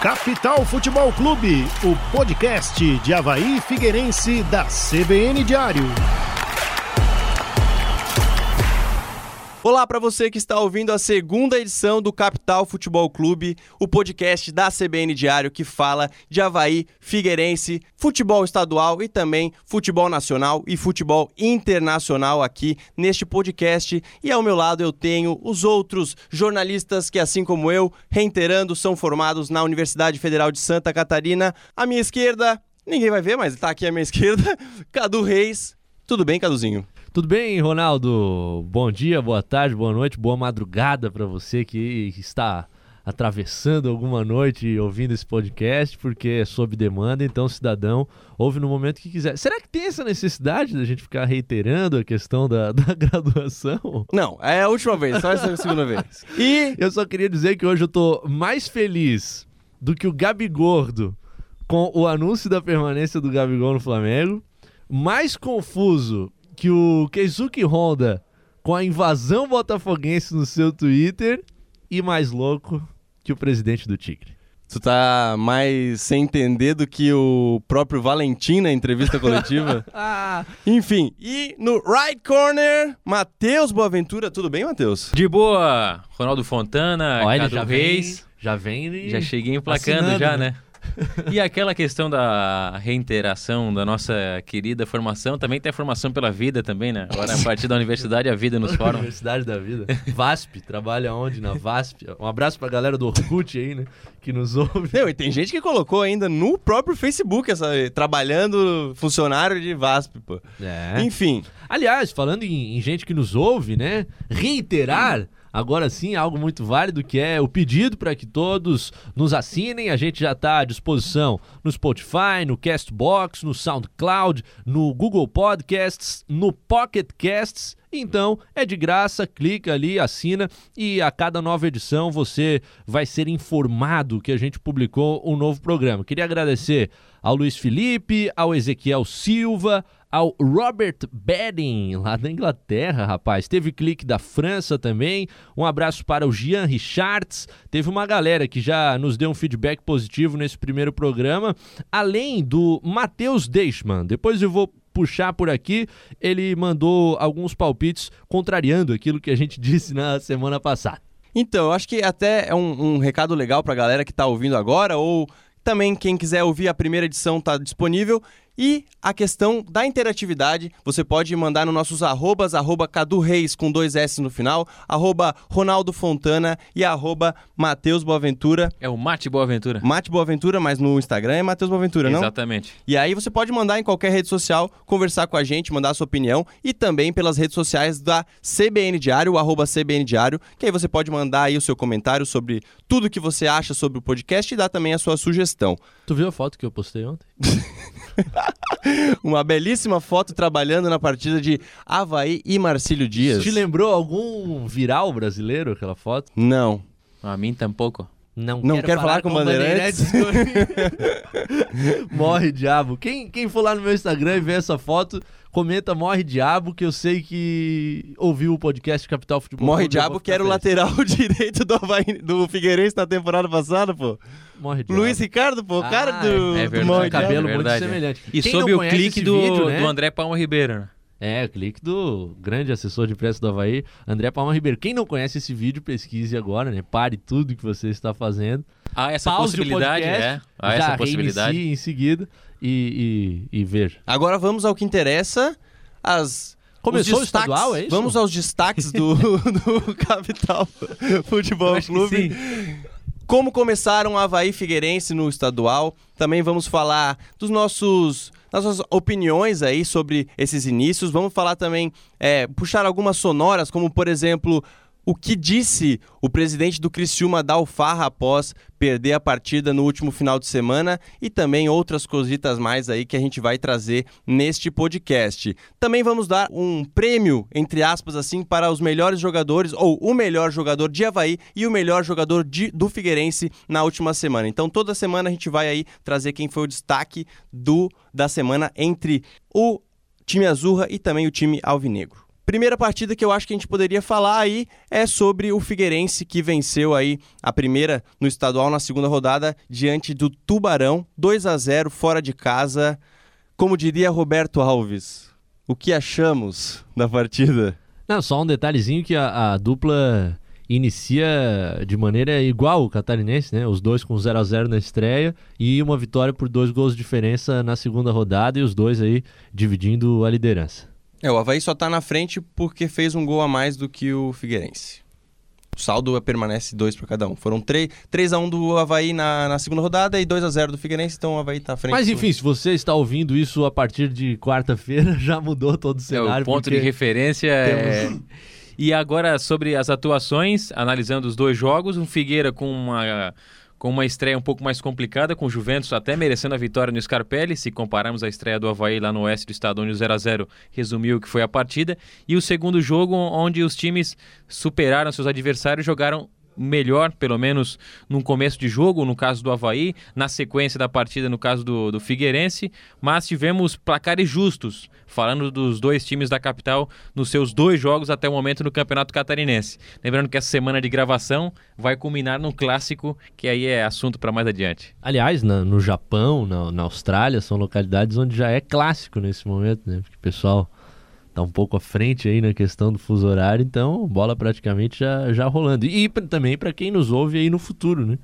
Capital Futebol Clube, o podcast de Havaí Figueirense da CBN Diário. Olá para você que está ouvindo a segunda edição do Capital Futebol Clube, o podcast da CBN Diário que fala de Havaí, Figueirense, futebol estadual e também futebol nacional e futebol internacional aqui neste podcast. E ao meu lado eu tenho os outros jornalistas que, assim como eu, reiterando, são formados na Universidade Federal de Santa Catarina. À minha esquerda, ninguém vai ver, mas está aqui à minha esquerda, Cadu Reis. Tudo bem, Caduzinho? Tudo bem, Ronaldo? Bom dia, boa tarde, boa noite, boa madrugada para você que está atravessando alguma noite ouvindo esse podcast, porque é sob demanda, então cidadão ouve no momento que quiser. Será que tem essa necessidade da gente ficar reiterando a questão da, da graduação? Não, é a última vez, só essa segunda vez. E eu só queria dizer que hoje eu tô mais feliz do que o Gabi Gordo com o anúncio da permanência do Gabigol no Flamengo, mais confuso que o Keisuke Honda com a invasão botafoguense no seu Twitter e mais louco que o presidente do Tigre. Tu tá mais sem entender do que o próprio Valentim na entrevista coletiva. ah. Enfim, e no right corner, Matheus Boaventura. Tudo bem, Matheus? De boa, Ronaldo Fontana, Olha, Cadu já Reis. Vem, já vem. Já cheguei emplacando assinando, já, né? né? E aquela questão da reinteração da nossa querida formação, também tem a formação pela vida também, né? Agora, a partir da universidade, a vida nos forma. Universidade da Vida. VASP, trabalha onde? Na VASP. Um abraço pra galera do Orkut aí, né? Que nos ouve. Não, e tem gente que colocou ainda no próprio Facebook, essa, trabalhando funcionário de VASP, pô. É. Enfim. Aliás, falando em, em gente que nos ouve, né? Reiterar. Agora sim, algo muito válido que é o pedido para que todos nos assinem. A gente já está à disposição no Spotify, no Castbox, no SoundCloud, no Google Podcasts, no Pocket Casts. Então é de graça, clica ali, assina e a cada nova edição você vai ser informado que a gente publicou um novo programa. Queria agradecer ao Luiz Felipe, ao Ezequiel Silva, ao Robert Bedding, lá da Inglaterra, rapaz. Teve clique da França também. Um abraço para o Jean Richards. Teve uma galera que já nos deu um feedback positivo nesse primeiro programa, além do Matheus Deichmann. Depois eu vou puxar por aqui, ele mandou alguns palpites contrariando aquilo que a gente disse na semana passada. Então, eu acho que até é um, um recado legal para a galera que está ouvindo agora, ou também quem quiser ouvir a primeira edição está disponível. E a questão da interatividade, você pode mandar nos nossos arrobas, arroba Cadu Reis com dois S no final, arroba Ronaldo Fontana e arroba Matheus Boaventura. É o Mate Boaventura. Mate Boaventura, mas no Instagram é Matheus Boaventura, não? Exatamente. E aí você pode mandar em qualquer rede social, conversar com a gente, mandar a sua opinião e também pelas redes sociais da CBN Diário, arroba CBN Diário, que aí você pode mandar aí o seu comentário sobre tudo que você acha sobre o podcast e dar também a sua sugestão. Tu viu a foto que eu postei ontem? Uma belíssima foto trabalhando na partida de Havaí e Marcílio Dias. Te lembrou algum viral brasileiro aquela foto? Não. A mim tampouco. Não, Não quero falar com Bandeirantes. morre diabo. Quem, quem for lá no meu Instagram e ver essa foto, comenta morre diabo, que eu sei que ouviu o podcast Capital Futebol. Morre Diabo, que era o lateral direito do, Havaí, do Figueirense na temporada passada, pô. Morre diabo. Luiz Ricardo, pô, o Ah, cara do, é do verdade, Morre um Diabo. cabelo é muito verdade. semelhante. E Quem sob o clique do, vídeo, né? do André Palma Ribeiro. né? É, o clique do grande assessor de imprensa do Havaí, André Palma Ribeiro. Quem não conhece esse vídeo, pesquise agora, né? Pare tudo que você está fazendo. Há essa Pause o possibilidade, podcast, é. Já essa possibilidade. em seguida e, e, e veja. Agora vamos ao que interessa, as... Começou os o estadual, é isso? Vamos aos destaques do, do Capital Futebol Clube. Como começaram a Havaí Figueirense no estadual. Também vamos falar dos nossos nossas opiniões aí sobre esses inícios. Vamos falar também, é, puxar algumas sonoras, como por exemplo, o que disse o presidente do Criciúma da Alfarra após perder a partida no último final de semana e também outras cositas mais aí que a gente vai trazer neste podcast. Também vamos dar um prêmio, entre aspas assim, para os melhores jogadores, ou o melhor jogador de Havaí e o melhor jogador de, do Figueirense na última semana. Então toda semana a gente vai aí trazer quem foi o destaque do da semana entre o time Azurra e também o time Alvinegro. Primeira partida que eu acho que a gente poderia falar aí é sobre o Figueirense que venceu aí a primeira no estadual na segunda rodada diante do Tubarão, 2 a 0 fora de casa. Como diria Roberto Alves, o que achamos da partida? Não, só um detalhezinho que a, a dupla inicia de maneira igual o catarinense, né? Os dois com 0 a 0 na estreia e uma vitória por dois gols de diferença na segunda rodada e os dois aí dividindo a liderança. É, o Havaí só tá na frente porque fez um gol a mais do que o Figueirense. O saldo permanece 2 para cada um. Foram 3, 3 a 1 do Havaí na, na segunda rodada e 2 a 0 do Figueirense, então o Havaí tá à frente. Mas do- enfim, se você está ouvindo isso a partir de quarta-feira, já mudou todo o É, cenário. o ponto de referência é... E agora, sobre as atuações, analisando os dois jogos, um Figueira com uma, com uma estreia um pouco mais complicada, com o Juventus até merecendo a vitória no Scarpelli, se compararmos a estreia do Havaí lá no oeste do estado, onde o 0x0 resumiu o que foi a partida. E o segundo jogo, onde os times superaram seus adversários, jogaram melhor, pelo menos no começo de jogo, no caso do Havaí, na sequência da partida, no caso do, do Figueirense, mas tivemos placares justos, falando dos dois times da capital nos seus dois jogos até o momento no Campeonato Catarinense. Lembrando que essa semana de gravação vai culminar no clássico, que aí é assunto para mais adiante. Aliás, na- no Japão, na, na Austrália, são localidades onde já é clássico nesse momento, né? Porque o pessoal tá um pouco à frente aí na questão do fuso horário, então bola praticamente já, já rolando. E pra- também para quem nos ouve aí no futuro, né?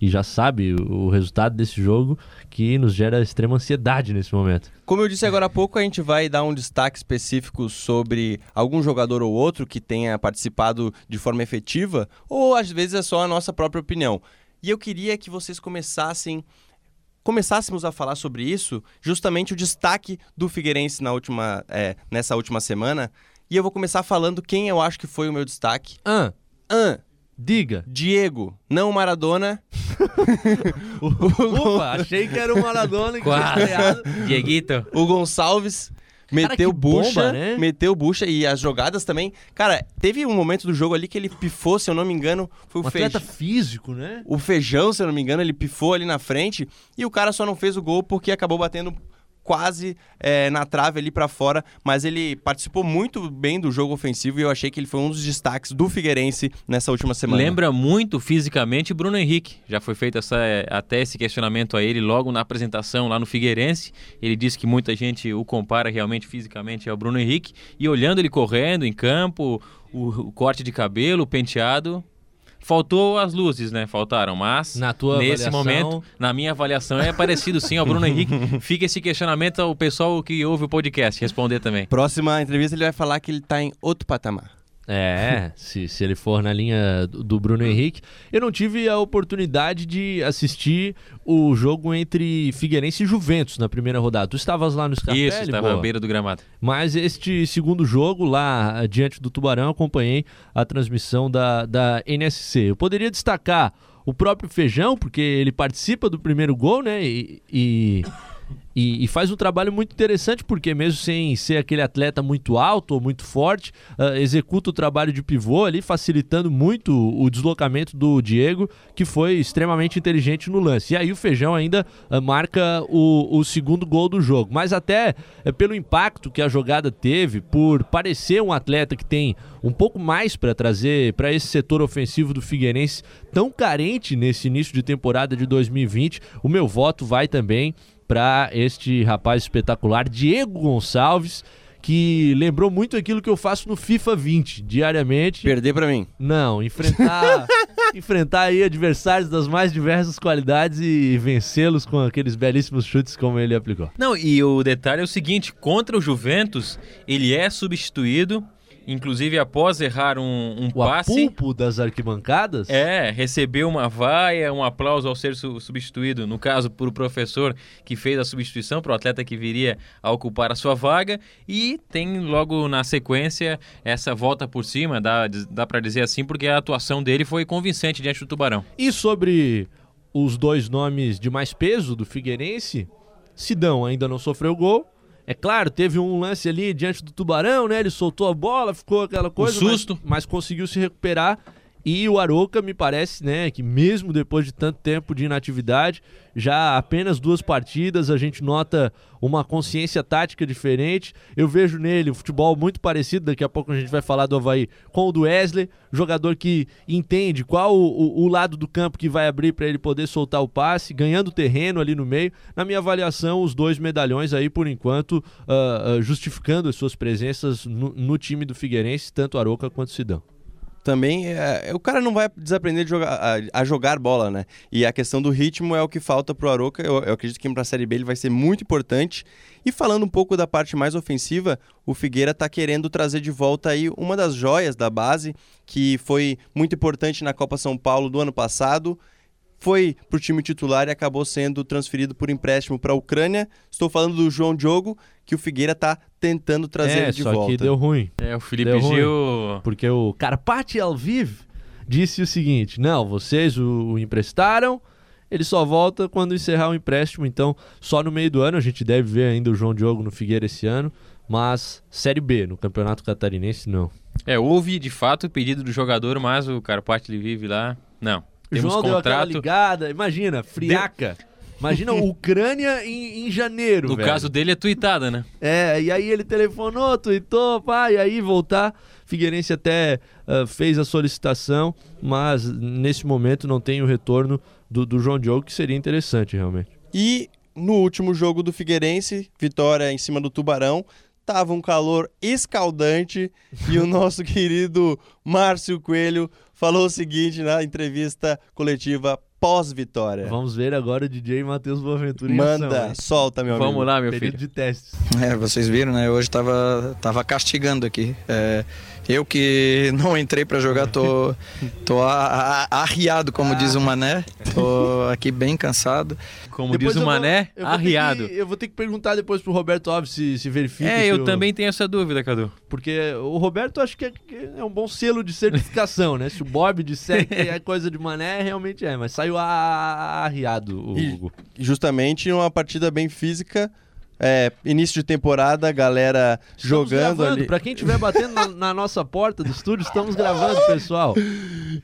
E já sabe o, o resultado desse jogo que nos gera extrema ansiedade nesse momento. Como eu disse agora há pouco, a gente vai dar um destaque específico sobre algum jogador ou outro que tenha participado de forma efetiva, ou às vezes é só a nossa própria opinião. E eu queria que vocês começassem começássemos a falar sobre isso, justamente o destaque do Figueirense na última, é, nessa última semana. E eu vou começar falando quem eu acho que foi o meu destaque. Ah, An, diga. Diego, não Maradona. Opa, achei que era o Maradona que tinha Quase. Dieguito, O Gonçalves meteu bomba, bucha, né? meteu bucha e as jogadas também. Cara, teve um momento do jogo ali que ele pifou, se eu não me engano, foi Um o atleta feijão. físico, né? O feijão, se eu não me engano, ele pifou ali na frente e o cara só não fez o gol porque acabou batendo quase é, na trave ali pra fora, mas ele participou muito bem do jogo ofensivo e eu achei que ele foi um dos destaques do Figueirense nessa última semana. lembra muito fisicamente Bruno Henrique. Já foi feito essa, até esse questionamento a ele logo na apresentação lá no Figueirense. Ele disse que muita gente o compara realmente fisicamente ao Bruno Henrique. E olhando ele correndo em campo, o, o corte de cabelo, o penteado. Faltou as luzes, né? Faltaram, mas Na tua nesse avaliação- momento, na minha avaliação, é parecido sim ao Bruno Henrique. Fica esse questionamento ao pessoal que ouve o podcast responder também. Próxima entrevista ele vai falar que ele tá em outro patamar. É, se, se ele for na linha do Bruno Henrique. Eu não tive a oportunidade de assistir o jogo entre Figueirense e Juventus na primeira rodada. Tu estavas lá no Scarpelli, Isso, estava à beira do gramado. Mas este segundo jogo lá diante do Tubarão, acompanhei a transmissão da, da NSC. Eu poderia destacar o próprio Feijão, porque ele participa do primeiro gol, né? E, e, e- e faz um trabalho muito interessante, porque mesmo sem ser aquele atleta muito alto ou muito forte, ah, executa o trabalho de pivô ali, facilitando muito o deslocamento do Diego, que foi extremamente inteligente no lance. E aí o Feijão ainda ah, marca o, o segundo gol do jogo. Mas até eh, pelo impacto que a jogada teve, por parecer um atleta que tem um pouco mais para trazer para esse setor ofensivo do Figueirense, tão carente nesse início de temporada de 2020, o meu voto vai também para este rapaz espetacular, Diego Gonçalves, que lembrou muito aquilo que eu faço no FIFA 20 diariamente. Perder pra mim. Não, enfrentar enfrentar aí adversários das mais diversas qualidades e vencê-los com aqueles belíssimos chutes como ele aplicou. Não, e o detalhe é o seguinte: contra o Juventus, ele é substituído, inclusive após errar um, um O passe. apulpo das arquibancadas? É, recebeu uma vaia, um aplauso ao ser su- substituído, no caso, por o professor que fez a substituição, para o atleta que viria a ocupar a sua vaga, e tem logo na sequência essa volta por cima, dá, dá para dizer assim, porque a atuação dele foi convincente diante do Tubarão. E sobre os dois nomes de mais peso do Figueirense, Sidão ainda não sofreu gol. É claro, teve um lance ali diante do Tubarão, né? Ele soltou a bola, ficou aquela coisa, mas- susto. Mas, conseguiu se recuperar. E o Aroca me parece, né, que mesmo depois de tanto tempo de inatividade, já apenas duas partidas, a gente nota uma consciência tática diferente. Eu vejo nele um futebol muito parecido, daqui a pouco a gente vai falar do Havaí, com o do Wesley, jogador que entende qual o, o, lado do campo que vai abrir para ele poder soltar o passe, ganhando terreno ali no meio. Na minha avaliação, os dois medalhões aí, por enquanto, uh, uh, justificando as suas presenças no, no time do Figueirense, tanto Aroca quanto Sidão também é, o cara não vai desaprender de jogar, a, a, jogar bola, né? E a questão do ritmo é o que falta pro Aroca. Eu, eu acredito que para a Série B ele vai ser muito importante. E falando um pouco da parte mais ofensiva, o Figueira está querendo trazer de volta aí uma das joias da base, que foi muito importante na Copa São Paulo do ano passado foi para o time titular e acabou sendo transferido por empréstimo para a Ucrânia. Estou falando do João Diogo, que o Figueira está tentando trazer é, de só volta. que deu ruim. É, o Felipe deu Gil... Ruim, porque o Carpati Alviv disse o seguinte, não, vocês o, o emprestaram, ele só volta quando encerrar o empréstimo, então só no meio do ano a gente deve ver ainda o João Diogo no Figueira esse ano, mas Série B, no Campeonato Catarinense, não. É, houve de fato o pedido do jogador, mas o Carpati Lviv lá, não. Temos João contrato. deu aquela ligada, imagina, friaca. De... Imagina Ucrânia em, em janeiro. No velho. caso dele é tweetada, né? É, e aí ele telefonou, tweetou, pá, e aí voltar. Figueirense até uh, fez a solicitação, mas nesse momento não tem o retorno do, do João Diogo, que seria interessante realmente. E no último jogo do Figueirense, vitória em cima do Tubarão, tava um calor escaldante e o nosso querido Márcio Coelho falou o seguinte na entrevista coletiva pós-vitória. Vamos ver agora o DJ Matheus Boaventura Manda, ação, solta, meu Vamos amigo. lá, meu Período filho. de testes. É, vocês viram, né? Hoje tava, tava castigando aqui. É, eu que não entrei para jogar, tô, tô a, a, arriado, como diz o Mané. Tô aqui bem cansado. Como depois diz o Mané, vou, arriado. Que, eu vou ter que perguntar depois pro Roberto Alves se, se verifica. É, eu o... também tenho essa dúvida, Cadu. Porque o Roberto acho que é, é um bom selo de certificação, né? Se o Bob disser que é coisa de Mané, realmente é. Mas saiu arriado o Hugo. Justamente uma partida bem física. É, início de temporada, galera estamos jogando gravando. ali. Pra quem estiver batendo na, na, nossa porta do estúdio, estamos gravando, pessoal.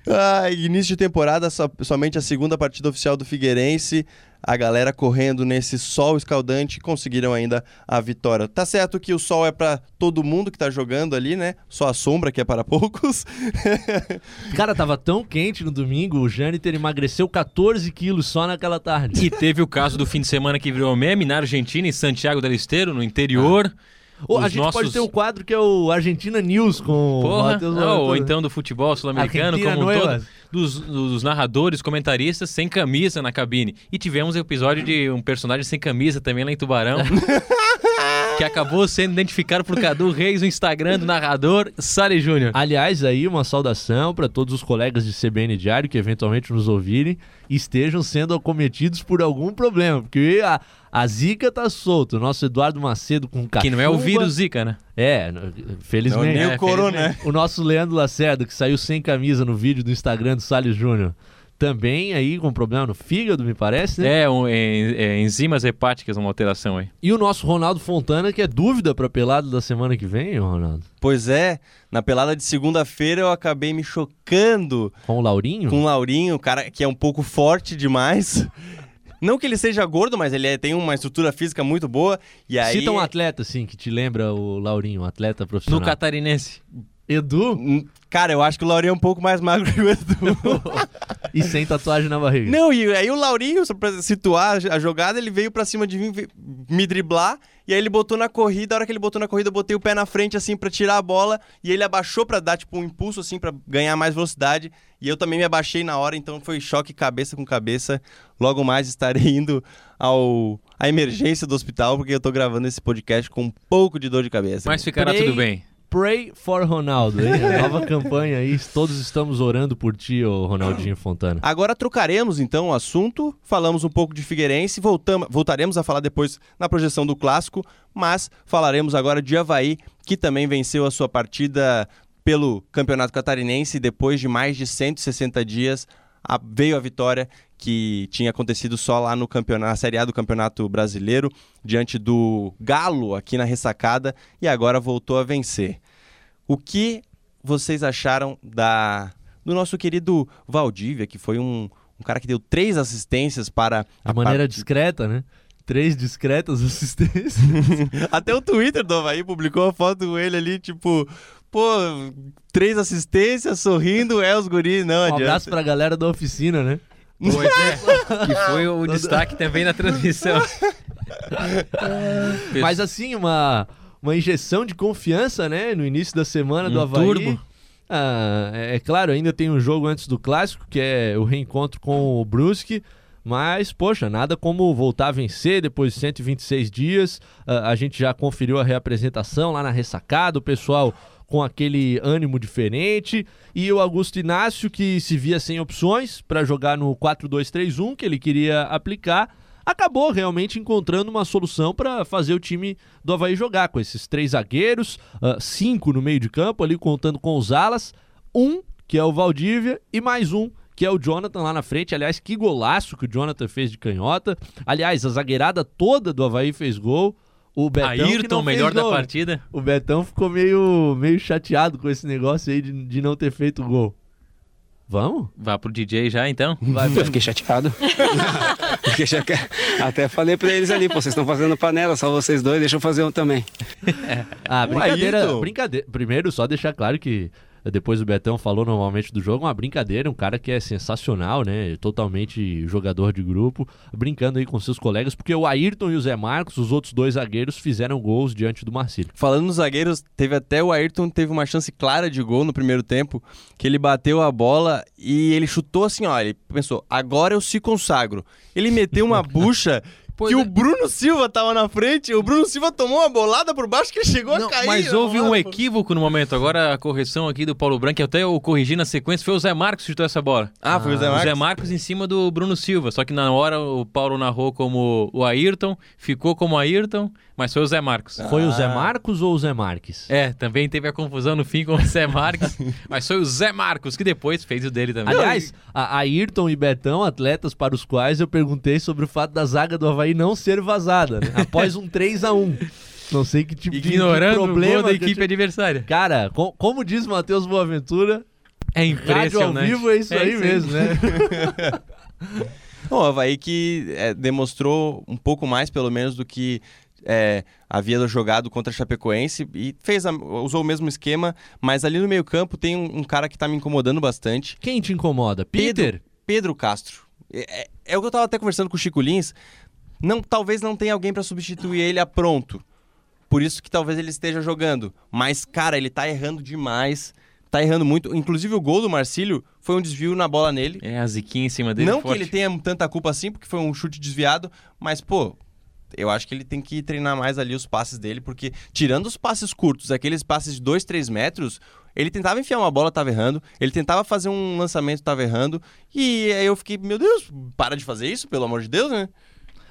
Ah, início de temporada, so, somente a segunda partida oficial do Figueirense a galera correndo nesse sol escaldante conseguiram ainda a vitória. Tá certo que o sol é para todo mundo que tá jogando ali, né? Só a sombra que é para poucos. Cara, tava tão quente no domingo, o Jâniter emagreceu 14 quilos só naquela tarde. E teve o caso do fim de semana que virou meme na Argentina, em Santiago del Esteiro, no interior. Ah. Ou a gente nossos... pode ter um quadro que é o Argentina News com Porra, o Matheus não, Ou então do futebol sul-americano, como um é todo, dos, dos, narradores, comentaristas sem camisa na cabine. E tivemos um episódio de um personagem sem camisa também lá em Tubarão. que acabou sendo identificado por Cadu Reis no Instagram do narrador Sari Júnior. Aliás, aí uma saudação para todos os colegas de CBN Diário que eventualmente nos ouvirem e estejam sendo acometidos por algum problema, porque a, a Zika tá solta. O nosso Eduardo Macedo com cachumba... Que não é o vírus Zika, né? É, felizmente. Não, nem é, o corona. O nosso Leandro Lacerda, que saiu sem camisa no vídeo do Instagram do Salles Júnior também aí com problema no fígado, me parece, né? É, um, é, é enzimas hepáticas, uma alteração aí. E o nosso Ronaldo Fontana, que é dúvida para pelado da semana que vem, Ronaldo? Pois é, na pelada de segunda-feira eu acabei me chocando. Com o Laurinho? Com o Laurinho, cara que é um pouco forte demais. Não que ele seja gordo, mas ele é, tem uma estrutura física muito boa. E aí... Cita um atleta, assim, que te lembra o Laurinho, um atleta profissional. No catarinense. Edu? Cara, eu acho que o Laurinho é um pouco mais magro que o Edu. e sem tatuagem na barriga. Não, e aí o Laurinho, só pra situar a jogada, ele veio pra cima de mim me driblar. E aí ele botou na corrida, a hora que ele botou na corrida, eu botei o pé na frente, assim, pra tirar a bola. E ele abaixou pra dar, tipo, um impulso, assim, pra ganhar mais velocidade. E eu também me abaixei na hora, então foi choque cabeça com cabeça. Logo mais estarei indo ao à emergência do hospital, porque eu tô gravando esse podcast com um pouco de dor de cabeça. Mas ficará Pray... tudo bem. Pray for Ronaldo, hein? A nova campanha aí, todos estamos orando por ti, ô Ronaldinho Fontana. Agora trocaremos então o assunto, falamos um pouco de Figueirense, voltamos, voltaremos a falar depois na projeção do clássico, mas falaremos agora de Havaí, que também venceu a sua partida pelo Campeonato Catarinense depois de mais de 160 dias. A, veio a vitória que tinha acontecido só lá no campeonato, na Série A do Campeonato Brasileiro, diante do Galo aqui na ressacada, e agora voltou a vencer. O que vocês acharam da, do nosso querido Valdívia, que foi um, um cara que deu três assistências para. De a maneira part- discreta, né? Três discretas assistências. Até o Twitter do Havaí publicou a foto com ele ali, tipo, pô, três assistências, sorrindo, é os guris, não Um adianta. abraço pra galera da oficina, né? Pois é, que foi o destaque também na transmissão. Mas assim, uma, uma injeção de confiança, né? No início da semana do Um Havaí. turbo. Ah, é, é claro, ainda tem um jogo antes do clássico, que é o reencontro com o Brusque. Mas, poxa, nada como voltar a vencer depois de 126 dias. Ah, a gente já conferiu a reapresentação lá na ressacada, o pessoal com aquele ânimo diferente. E o Augusto Inácio, que se via sem opções para jogar no 4-2-3-1, que ele queria aplicar, acabou realmente encontrando uma solução para fazer o time do Havaí jogar, com esses três zagueiros, ah, cinco no meio de campo, ali contando com os alas, um, que é o Valdívia, e mais um, que é o Jonathan lá na frente. Aliás, que golaço que o Jonathan fez de canhota. Aliás, a zagueirada toda do Havaí fez gol. O Betão, que Ayrton, o melhor da partida. O Betão ficou meio, meio chateado com esse negócio aí de, de não ter feito gol. Vamos? Vá pro DJ já então. Vai, Eu fiquei chateado. Fiquei chateado. Até falei pra eles ali, pô, vocês estão fazendo panela, só vocês dois, deixa eu fazer um também. Ah, brincadeira, brincadeira. Primeiro, só deixar claro que depois o Betão falou normalmente do jogo, uma brincadeira, um cara que é sensacional, né? Totalmente jogador de grupo, brincando aí com seus colegas, porque o Ayrton e o Zé Marcos, os outros dois zagueiros, fizeram gols diante do Marcílio. Falando nos zagueiros, teve até o Ayrton teve uma chance clara de gol no primeiro tempo, que ele bateu a bola e ele chutou assim, ó, ele pensou, agora eu se consagro. Ele meteu uma bucha Pois que é. o Bruno Silva tava na frente, o Bruno Silva tomou uma bolada por baixo que ele chegou Não, a cair. mas houve um equívoco no momento. Agora a correção aqui do Paulo Branco, até eu corrigi na sequência, foi o Zé Marcos que chutou essa bola. Ah, foi o Zé O Marcos? Zé Marcos em cima do Bruno Silva. Só que na hora o Paulo narrou como o Ayrton, ficou como Ayrton, mas foi o Zé Marcos. Foi o Zé Ah. Marcos ou o Zé Marques? É, também teve a confusão no fim com o Zé Marcos, mas foi o Zé Marcos que depois fez o dele também. Aliás, a Ayrton e Betão, atletas para os quais eu perguntei sobre o fato da zaga do Havaí não ser vazada, né? após um 3 a 1 Não sei que tipo de- de, ignorando o problema gol da equipe tinha- adversária. Cara, co- como diz Matheus Boaventura, É rádio ao impressionante. vivo é isso aí mesmo, né? O Havaí que é, demonstrou um pouco mais, pelo menos, do que é, havia jogado contra a Chapecoense e fez a- usou o mesmo esquema, mas ali no meio campo tem um, um cara que tá me incomodando bastante, Quem te incomoda? Peter? Pedro Castro. É, é- é o que eu tava até conversando com o Chico Lins, não, talvez não tenha alguém para substituir ele a pronto, por isso que talvez ele esteja jogando, mas cara, ele tá errando demais, tá errando muito, inclusive o gol do Marcílio foi um desvio na bola nele, É, a ziquinha em cima dele não forte. que ele tenha tanta culpa assim, porque foi um chute desviado, mas, pô, eu acho que ele tem que treinar mais ali os passes dele, porque tirando os passes curtos, aqueles passes de 2, 3 metros, ele tentava enfiar uma bola, tava errando, ele tentava fazer um lançamento, tava errando, e aí eu fiquei, meu Deus, para de fazer isso, pelo amor de Deus, né?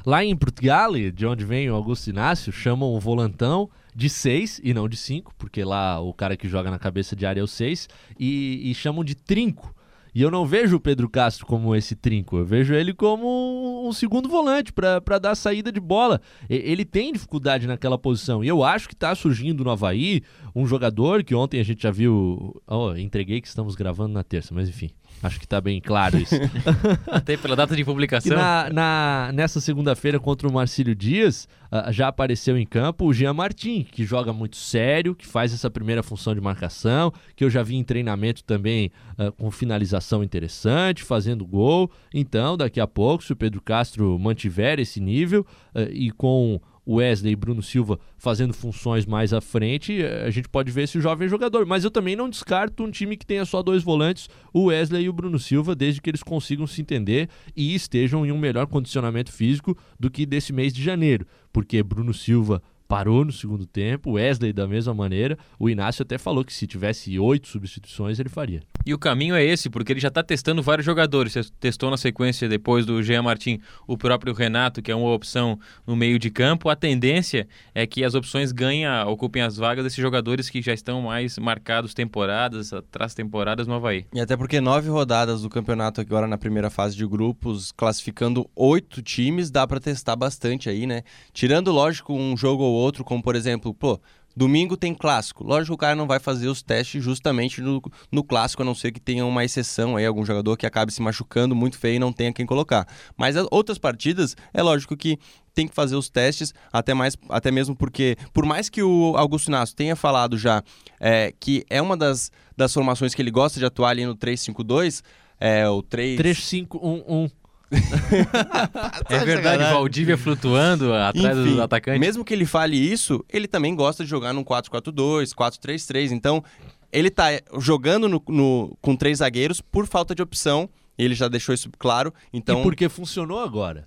Lá em Portugal, de onde vem o Augusto Inácio, chamam o volantão de 6 e não de 5, porque lá o cara que joga na cabeça de área é o 6, e, e chamam de trinco. E eu não vejo o Pedro Castro como esse trinco, eu vejo ele como um segundo volante para dar saída de bola. Ele tem dificuldade naquela posição. E eu acho que tá surgindo no Havaí um jogador que ontem a gente já viu. Oh, entreguei que estamos gravando na terça, mas enfim, acho que tá bem claro isso. Até pela data de publicação. na, na- nessa segunda-feira contra o Marcílio Dias, ah, já apareceu em campo o Jean Martin, que joga muito sério, que faz essa primeira função de marcação, que eu já vi em treinamento também ah, com finalização interessante, fazendo gol. Então, daqui a pouco, se o Pedro Castro mantiver esse nível ah, e com Wesley e Bruno Silva fazendo funções mais à frente, eh, a gente pode ver esse jovem jogador. Mas eu também não descarto um time que tenha só dois volantes, o Wesley e o Bruno Silva, desde que eles consigam se entender e estejam em um melhor condicionamento físico do que desse mês de janeiro. Porque Bruno Silva parou no segundo tempo, Wesley da mesma maneira. O Inácio até falou que se tivesse oito substituições ele faria. E o caminho é esse, porque ele já está testando vários jogadores. Você Testou na sequência depois do Jean Martin o próprio Renato, que é uma opção no meio de campo. A tendência é que as opções ganhem, ocupem as vagas desses jogadores que já estão mais marcados temporadas, atrás temporadas no Havaí. E até porque nove rodadas do campeonato agora na primeira fase de grupos, classificando oito times, dá pra testar bastante aí, né? Tirando, lógico, um jogo ou outro, como por exemplo, pô, Domingo tem clássico. Lógico que o cara não vai fazer os testes justamente no, no clássico, a não ser que tenha uma exceção aí, algum jogador que acabe se machucando muito feio e não tenha quem colocar. Mas as outras partidas, é lógico que tem que fazer os testes, até, mais, até mesmo porque, por mais que o Augusto Inácio tenha falado já é, que é uma das, das formações que ele gosta de atuar ali no 3-5-2, é o 3... 3511. É verdade, sacanagem. Valdívia flutuando atrás Enfim, do atacante. Mesmo que ele fale isso, ele também gosta de jogar num 4-4-2, 4-3-3. Então, ele tá jogando no- no- com três zagueiros por falta de opção. Ele já deixou isso claro. Então, E porque funcionou agora.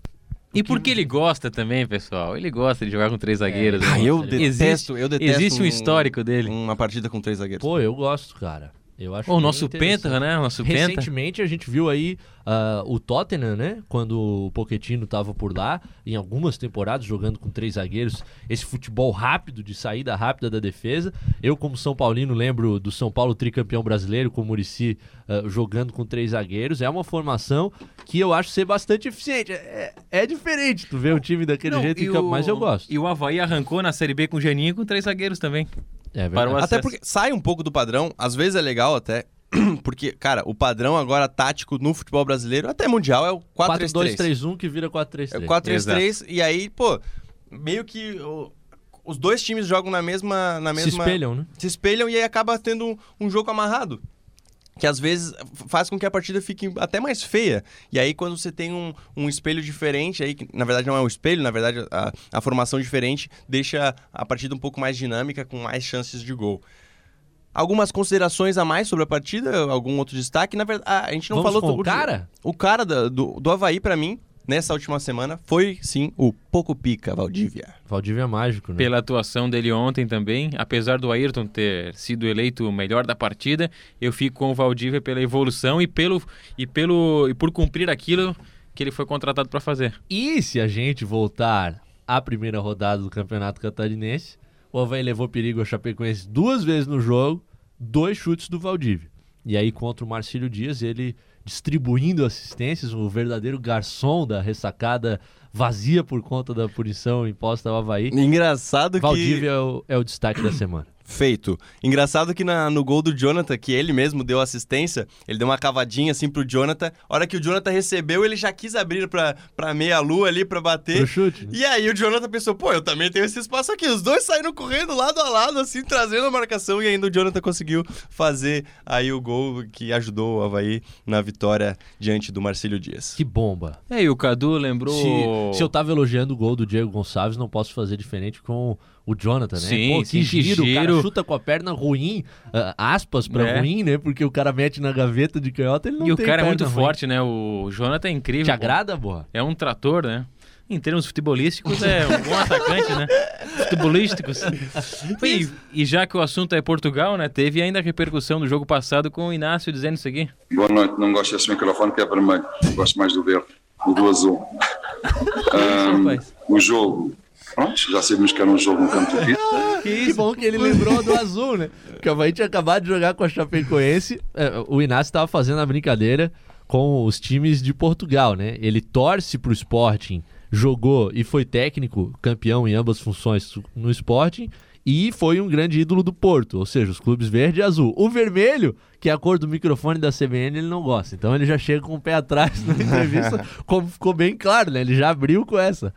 E porque ele gosta também, pessoal. Ele gosta de jogar com três zagueiros. né? Ah, eu Existe- detesto, eu detesto Existe um histórico dele. uma partida com três zagueiros. Pô, eu gosto, cara. Eu acho O bem nosso. Penta, né? O nosso Penta. Recentemente a gente viu aí ah, o Tottenham, né? Quando o Pochettino tava por lá, em algumas temporadas jogando com três zagueiros, esse futebol rápido, de saída rápida da defesa. Eu, como São Paulino, lembro do São Paulo tricampeão brasileiro com o Murici jogando com três zagueiros. É uma formação que eu acho ser bastante eficiente. É, é diferente tu ver o time daquele Não, jeito, em campo, o- mas eu gosto. E o Havaí arrancou na Série B com o Janinho e com três zagueiros também. É verdade. Até acesso. porque sai um pouco do padrão, às vezes é legal até, porque, cara, o padrão agora tático no futebol brasileiro, até mundial, é o 4-3-3. 4-2-3-1 que vira É 4-3-3. o 4-3-3, e aí, pô, meio que o- os dois times jogam na mesma... Na Se mesma espelham, né? se espelham e aí acaba tendo um, um jogo amarrado. Que às vezes faz com que a partida fique até mais feia. E aí, quando você tem um, um espelho diferente, aí, que na verdade não é um espelho, na verdade a, a formação diferente deixa a partida um pouco mais dinâmica, com mais chances de gol. Algumas considerações a mais sobre a partida? Algum outro destaque? Na verdade, a gente não Vamos falou com o do- cara? O cara do, do Havaí, pra mim, nessa última semana, foi sim o Poco Pica Valdívia. Valdívia é mágico, né? Pela atuação dele ontem também, apesar do Ayrton ter sido eleito o melhor da partida, eu fico com o Valdívia pela evolução e pelo e pelo e por cumprir aquilo que ele foi contratado para fazer. E se a gente voltar à primeira rodada do Campeonato Catarinense, o Havaí levou perigo ao Chapecoense duas vezes no jogo, dois chutes do Valdívia. E aí contra o Marcílio Dias, ele distribuindo assistências, o verdadeiro garçom da ressacada vazia por conta da punição imposta ao Havaí. Engraçado que... Valdívia é é o destaque da semana. Feito. Engraçado que na- no gol do Jonathan, que ele mesmo deu assistência, ele deu uma cavadinha assim pro Jonathan. A hora que o Jonathan recebeu, ele já quis abrir pra, pra meia-lua ali pra bater. Pro chute. né? E aí o Jonathan pensou, pô, eu também tenho esse espaço aqui. Os dois saíram correndo lado a lado, assim, trazendo a marcação. E ainda o Jonathan conseguiu fazer aí o gol que ajudou o Havaí na vitória diante do Marcílio Dias. Que bomba. É, e o Cadu lembrou Se, se eu tava elogiando o gol do Diego Gonçalves, não posso fazer diferente com o Jonathan, né? Sim, Pô, sim, que que giro, o cara giro. chuta com a perna ruim, ah, aspas pra É. ruim, né? Porque o cara mete na gaveta de canhota, ele não E o tem cara é muito ruim. forte, né? O Jonathan é incrível. Te agrada, boa? É um trator, né? Em termos futebolísticos, é um bom atacante, né? Futebolísticos. E, e já que o assunto é Portugal, né? Teve ainda a repercussão do jogo passado com o Inácio dizendo isso aqui. Boa noite, não gosto desse microfone que é vermelho, gosto mais do verde e do azul. Rapaz? o jogo, pronto, já sabemos que era um jogo no campo de. Que bom que ele lembrou do azul, né? Porque o Havaí tinha acabado de jogar com a Chapecoense. é, o Inácio tava fazendo a brincadeira com os times de Portugal, né? Ele torce pro Sporting, jogou e foi técnico, campeão em ambas funções no Sporting. E foi um grande ídolo do Porto, ou seja, os clubes verde e azul. O vermelho, que é a cor do microfone da CBN, ele não gosta. Então ele já chega com o pé atrás na entrevista, como ficou bem claro, né? Ele já abriu com essa.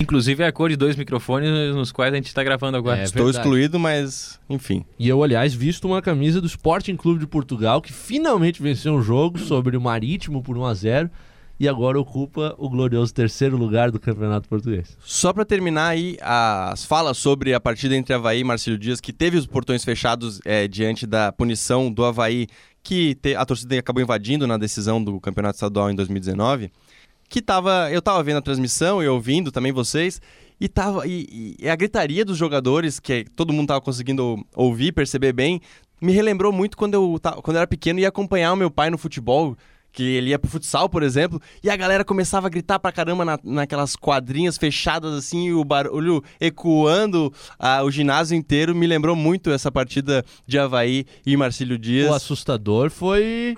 Inclusive é a cor de dois microfones nos quais a gente está gravando agora. É Estou verdade. excluído, mas enfim. E eu, aliás, visto uma camisa do Sporting Clube de Portugal, que finalmente venceu um jogo sobre o Marítimo por 1 a 0 e agora ocupa o glorioso terceiro lugar do Campeonato Português. Só pra terminar aí as falas sobre a partida entre Havaí e Marcílio Dias, que teve os portões fechados é, diante da punição do Havaí, que te- a torcida acabou invadindo na decisão do Campeonato Estadual em 2019. Que tava. Eu tava vendo a transmissão e ouvindo também vocês. E, tava, e, e a gritaria dos jogadores, que todo mundo tava conseguindo ouvir, perceber bem, me relembrou muito quando eu, quando eu era pequeno e ia acompanhar o meu pai no futebol que ele ia pro futsal, por exemplo, e a galera começava a gritar pra caramba na, naquelas quadrinhas fechadas assim, e o barulho ecoando o ginásio inteiro, me lembrou muito essa partida de Havaí e Marcílio Dias. O assustador foi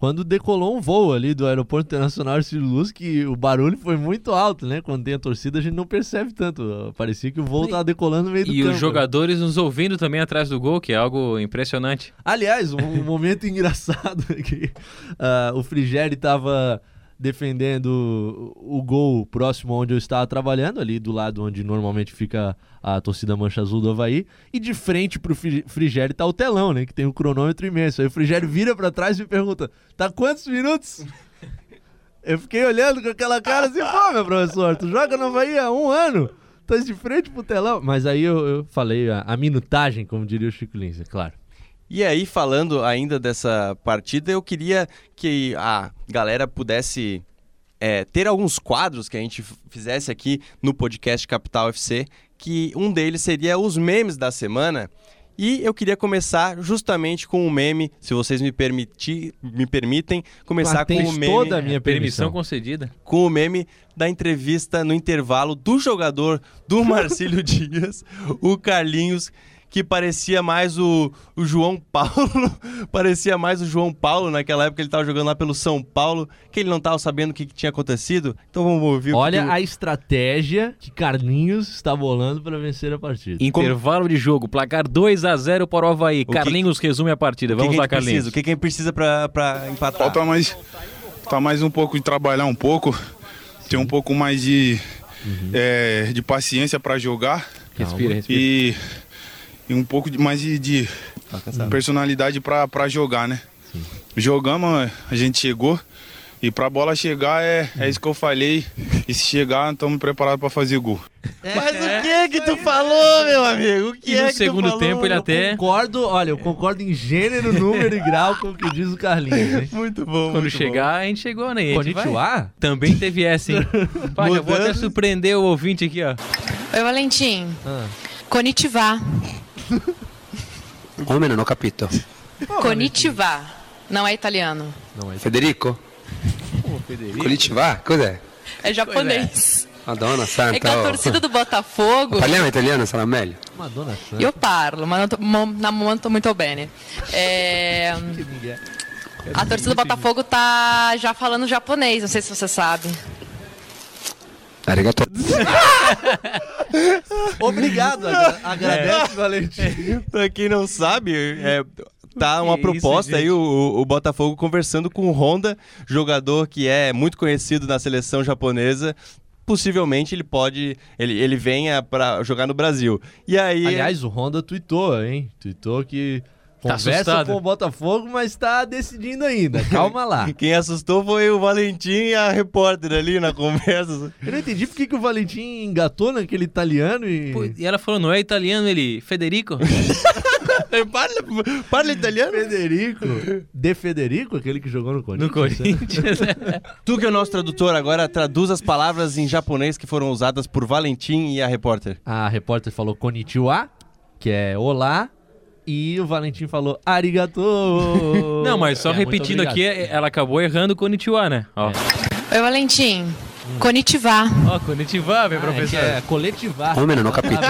quando decolou um voo ali do Aeroporto Internacional Arcílio Luz, que o barulho foi muito alto, né? Quando tem a torcida, a gente não percebe tanto. Parecia que o voo tava decolando no meio do E campo. os jogadores nos ouvindo também atrás do gol, que é algo impressionante. Aliás, um, um momento engraçado é que ah, o Frigeri estava defendendo o, gol próximo onde eu estava trabalhando, ali do lado onde normalmente fica a torcida Mancha Azul do Havaí, e de frente pro Fri- Frigeri tá o telão, né, que tem um cronômetro imenso. Aí o Frigeri vira pra trás e me pergunta, tá quantos minutos? Eu fiquei olhando com aquela cara assim, pô, meu professor, tu joga no Havaí há um ano, tá de frente pro telão. Mas aí eu, eu falei a, a minutagem, como diria o Chico Lins, é claro. E aí, falando ainda dessa partida, eu queria que a galera pudesse é, ter alguns quadros que a gente fizesse aqui no podcast Capital FC, que um deles seria os memes da semana. E eu queria começar justamente com o meme, se vocês me, permitir, me permitem, começar com o meme toda a minha Permissão permissão. concedida. com o meme da entrevista no intervalo do jogador do Marcílio Dias, o Carlinhos, que parecia mais o, o João Paulo, parecia mais o João Paulo naquela época ele estava jogando lá pelo São Paulo, que ele não estava sabendo o que, que tinha acontecido. Então vamos ouvir o Olha que o- a estratégia que Carlinhos está bolando para vencer a partida. Intervalo de jogo, placar 2 a 0 para o Havaí. que- Carlinhos resume a partida. o que Vamos lá, gente precisa, Carlinhos. o que, que a gente precisa para empatar. Falta mais, tá mais um pouco de trabalhar um pouco, ter um pouco mais de, é, de paciência para jogar Respira, respira. e, e um pouco de, mais de, de personalidade para jogar, né? Jogamos, a gente chegou e pra bola chegar é, é isso que eu falei. E se chegar, estamos preparados para fazer gol. Mas o que que tu falou, meu amigo? O que E é no que tu segundo falou? tempo ele Eu até, concordo, olha, eu concordo em gênero, número e grau com o que diz o Carlinhos. Hein? Muito bom, quando muito chegar, a gente chegou, né? E a gente vai. Konnichiwa? Também teve essa, hein? Pai, eu vou até surpreender o ouvinte aqui, ó. Oi, Valentim. Ah. Konnichiwa. Come non ho capito. Konnichiwa. Não é italiano. Não, é Federico? Konnichiwa? Cos'è? É japonês. Madonna santa. É que a oh. torcida do Botafogo. Parliamo italiano, sarà meglio. Madonna Santa. Eu parlo, mas não na momento muito bene. É, a torcida do Botafogo tá já falando japonês, não sei se você sabe. Arigato. Obrigado, agra- agradece, Valentim. Pra quem não sabe, é, tá uma Que isso, proposta aí, o, o Botafogo conversando com o Honda, jogador que é muito conhecido na seleção japonesa. Possivelmente ele pode. Ele, ele venha pra jogar no Brasil. E aí. Aliás, o Honda tweetou, hein? Tweetou que conversa assustado. com o Botafogo, mas tá decidindo ainda. Calma lá. Quem assustou foi o Valentim e a repórter ali na conversa. Eu não entendi por que que o Valentim engatou naquele italiano e... Pô, E ela falou, não é italiano ele, Federico? Parla, parla italiano? Federico. De Federico, aquele que jogou no Corinthians. No Corinthians. Tu que é o nosso tradutor agora, traduz as palavras em japonês que foram usadas por Valentim e a repórter. A repórter falou konnichiwa, que é olá, e o Valentim falou arigato. Não, mas só É, repetindo aqui, ela acabou errando Konnichiwa, né? Ó, Oi, Valentim. Konnichiwa. ó Konnichiwa, meu Ah, é, professor. é coletivar. Come non ho capito.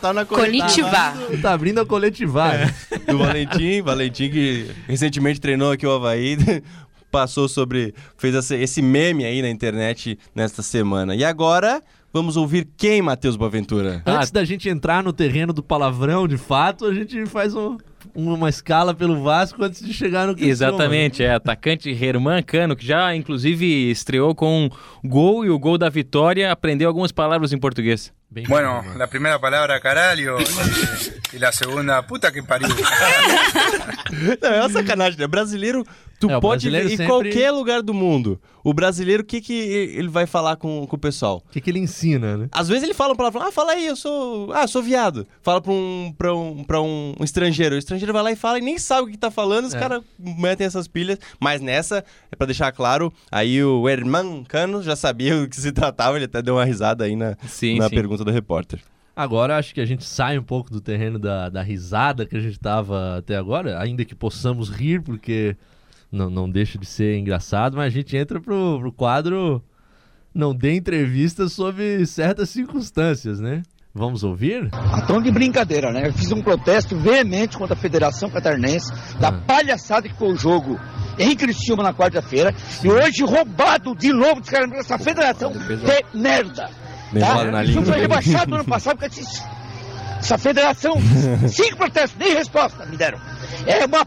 Tá na Konnichiwa. Tá abrindo a coletivar. É. né? do Valentim. Valentim que recentemente treinou aqui o Havaí. Passou sobre. fez esse meme aí na internet nesta semana. E agora, vamos ouvir quem, Matheus Boaventura? Antes da gente entrar no terreno do palavrão, de fato, a gente faz um- uma escala pelo Vasco antes de chegar no que Exatamente, é atacante Herman Cano, que já inclusive estreou com um gol e o gol da vitória, aprendeu algumas palavras em português. Bem Bueno, bom, la primera palabra caralho y la segunda puta que pariu. Não, é uma sacanagem, né? Brasileiro, tu É, pode brasileiro em sempre- qualquer lugar do mundo. O brasileiro, o que, que ele vai falar com, com o pessoal? O que, que ele ensina, né? Às vezes ele fala um palavrão, ah, fala aí, eu sou. Ah, eu sou viado. Fala pra um, pra um, pra um estrangeiro. O estrangeiro vai lá e fala e nem sabe o que tá falando, os É. caras metem essas pilhas. Mas nessa, é pra deixar claro, aí o Herman Cano já sabia o que se tratava, ele até deu uma risada aí na, Sim, na sim. pergunta do repórter. Agora acho que a gente sai um pouco do terreno da, da risada que a gente tava até agora, ainda que possamos rir, porque não, não deixa de ser engraçado, mas a gente entra pro, pro quadro Não dê entrevistas sob certas circunstâncias, né? Vamos ouvir? A tom de brincadeira, né? Eu fiz um protesto veemente contra a Federação Catarinense da Ah. palhaçada que foi o jogo em Criciúma na quarta-feira e hoje roubado de novo essa federação de merda. Tá? na Isso língua. foi rebaixado no ano passado porque esse- essa federação, cinco protestos, nem resposta me deram. É uma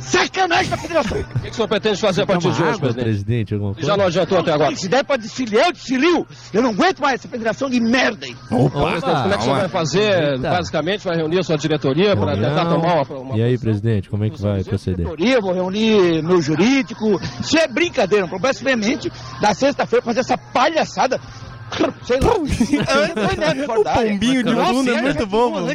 sacanagem da federação. O que o senhor pretende fazer a partir de hoje, presidente? presidente, alguma coisa? Já não adiantou até agora. Se der pra desfiliar, eu desfilio. Eu não aguento mais essa federação de merda aí. Ô, presidente, como é que o senhor vai fazer? Eita. Basicamente, vai reunir a sua diretoria para tentar Não. tomar uma, uma E aí, presidente, como é que vai proceder? diretoria, vou reunir meu jurídico. Isso é brincadeira, um problema veemente da sexta-feira fazer essa palhaçada. Sei lá. Foi O pombinho de Luna é muito já bom, mano.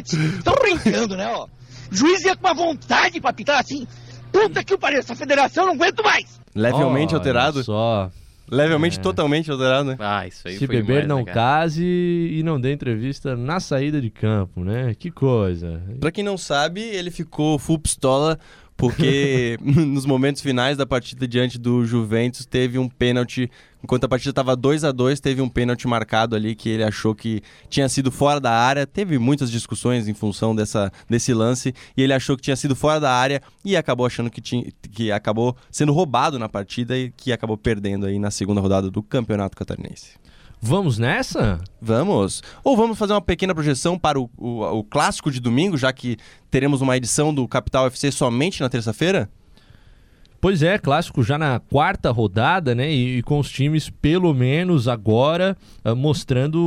Tô brincando, né, ó. Juiz ia com uma vontade pra pitar assim. Puta que pariu, essa federação eu não aguento mais. Levemente Olha alterado. Só. Levemente, É. totalmente alterado, né? Ah, isso aí Se foi beber, demais, não né, case e não dê entrevista na saída de campo, né? Que coisa. Pra quem não sabe, ele ficou full pistola porque nos momentos finais da partida diante do Juventus teve um pênalti. Enquanto a partida estava 2 a 2 teve um pênalti marcado ali que ele achou que tinha sido fora da área. Teve muitas discussões em função dessa, desse lance e ele achou que tinha sido fora da área e acabou achando que, tinha, que acabou sendo roubado na partida e que acabou perdendo aí na segunda rodada do Campeonato Catarinense. Vamos nessa? Vamos. Ou vamos fazer uma pequena projeção para o, o, o clássico de domingo, já que teremos uma edição do Capital FC somente na terça-feira? Pois é, clássico já na quarta rodada, né? E, e com os times, pelo menos agora, ah, mostrando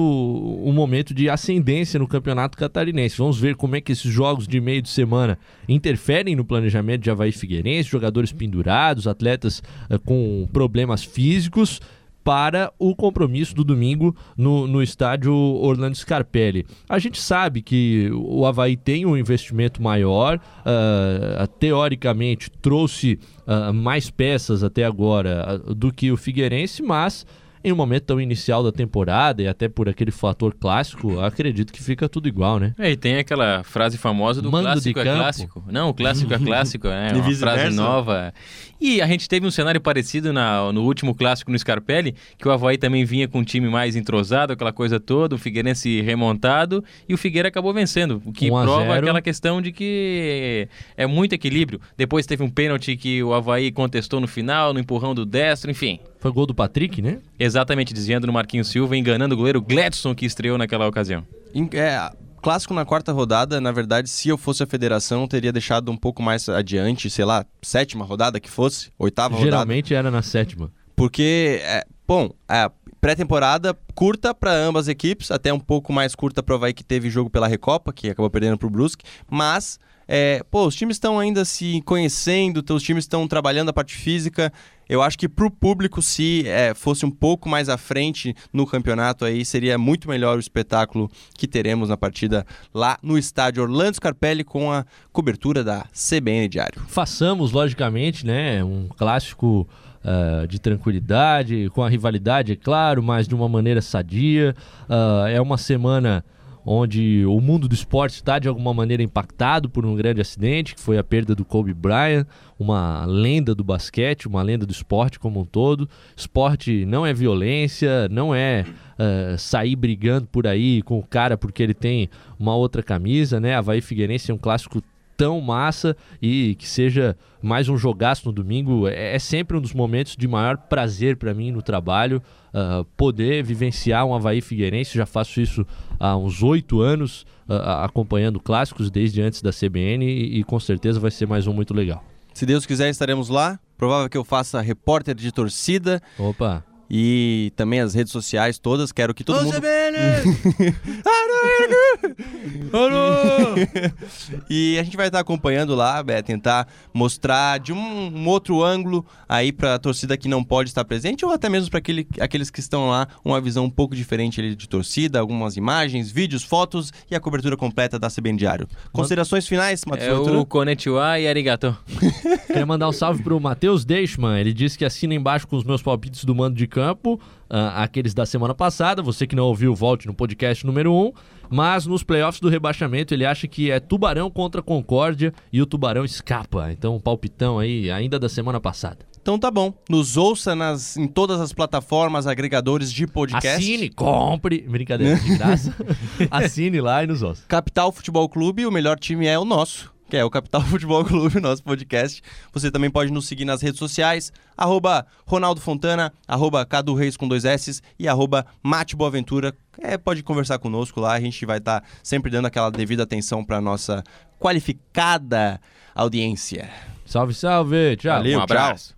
um momento de ascendência no campeonato catarinense. Vamos ver como é que esses jogos de meio de semana interferem no planejamento de Havaí Figueirense, jogadores pendurados, atletas ah, com problemas físicos. Para o compromisso do domingo no, no estádio Orlando Scarpelli. A gente sabe que o Havaí tem um investimento maior, ah, teoricamente trouxe ah, mais peças até agora ah, do que o Figueirense, mas em um momento tão inicial da temporada e até por aquele fator clássico, acredito que fica tudo igual, né? É, e tem aquela frase famosa do Mando de clássico é clássico. Não, o clássico é clássico, né? E Uma frase nova. E a gente teve um cenário parecido na- no último clássico no Scarpelli, que o Havaí também vinha com um time mais entrosado, aquela coisa toda, o Figueirense remontado, e o Figueira acabou vencendo, o que 1 a prova 0. aquela questão de que é muito equilíbrio. Depois teve um pênalti que o Havaí contestou no final, no empurrão do destro, enfim. Foi gol do Patrick, né? Exatamente, desviando no Marquinhos Silva, enganando o goleiro Gladson, que estreou naquela ocasião. É, clássico na quarta rodada, na verdade, se eu fosse a federação, eu teria deixado um pouco mais adiante, sei lá, sétima rodada que fosse, oitava rodada. Geralmente era na sétima. Porque, é, bom, é, pré-temporada curta para ambas as equipes, até um pouco mais curta para o Havaí que teve jogo pela Recopa, que acabou perdendo para o Brusque, mas, é, pô, os times estão ainda se conhecendo, os times estão trabalhando a parte física. Eu acho que para o público, se é, fosse um pouco mais à frente no campeonato, aí seria muito melhor o espetáculo que teremos na partida lá no estádio Orlando Scarpelli com a cobertura da CBN Diário. Façamos, logicamente, né? Um clássico ah, de tranquilidade, com a rivalidade, é claro, mas de uma maneira sadia. Ah, é uma semana onde o mundo do esporte está de alguma maneira impactado por um grande acidente, que foi a perda do Kobe Bryant, uma lenda do basquete, uma lenda do esporte como um todo. Esporte não é violência, não é ah, sair brigando por aí com o cara porque ele tem uma outra camisa, né? Havaí Figueirense é um clássico tão massa e que seja mais um jogaço no domingo é, é sempre um dos momentos de maior prazer para mim no trabalho ah, poder vivenciar um Havaí Figueirense já faço isso há uns oito anos ah, acompanhando clássicos desde antes da CBN e, e com certeza vai ser mais um muito legal Se Deus quiser, estaremos lá. Provável que eu faça repórter de torcida. Opa! E também as redes sociais todas. Quero que todo Ô, mundo. CBN! e a gente vai estar acompanhando lá, é, tentar mostrar de um, um outro ângulo aí para a torcida que não pode estar presente ou até mesmo para aquele, aqueles que estão lá uma visão um pouco diferente ali de torcida, algumas imagens, vídeos, fotos e a cobertura completa da CBN Diário. Considerações finais, Matheus É Ventura? o Konnichiwa e Arigato. Queria mandar um salve pro Matheus Deixman. Ele disse que assina embaixo com os meus palpites do mando de campo, ah, aqueles da semana passada. Você que não ouviu, volte no podcast número 1. Mas nos playoffs do rebaixamento, ele acha que é Tubarão contra Concórdia e o Tubarão escapa. Então, um palpitão aí, ainda da semana passada. Então tá bom. Nos ouça nas, em todas as plataformas agregadores de podcast. Assine, compre. Brincadeira, de graça. Assine lá e nos ouça. Capital Futebol Clube, o melhor time é o nosso. Que é o Capital Futebol Clube, nosso podcast. Você também pode nos seguir nas redes sociais, arroba Ronaldo Fontana, arroba Cadu Reis com dois S e arroba Mate Boaventura. É, pode conversar conosco lá, a gente vai estar sempre dando aquela devida atenção para nossa qualificada audiência. Salve, salve. Tchau. Valeu, um abraço. tchau.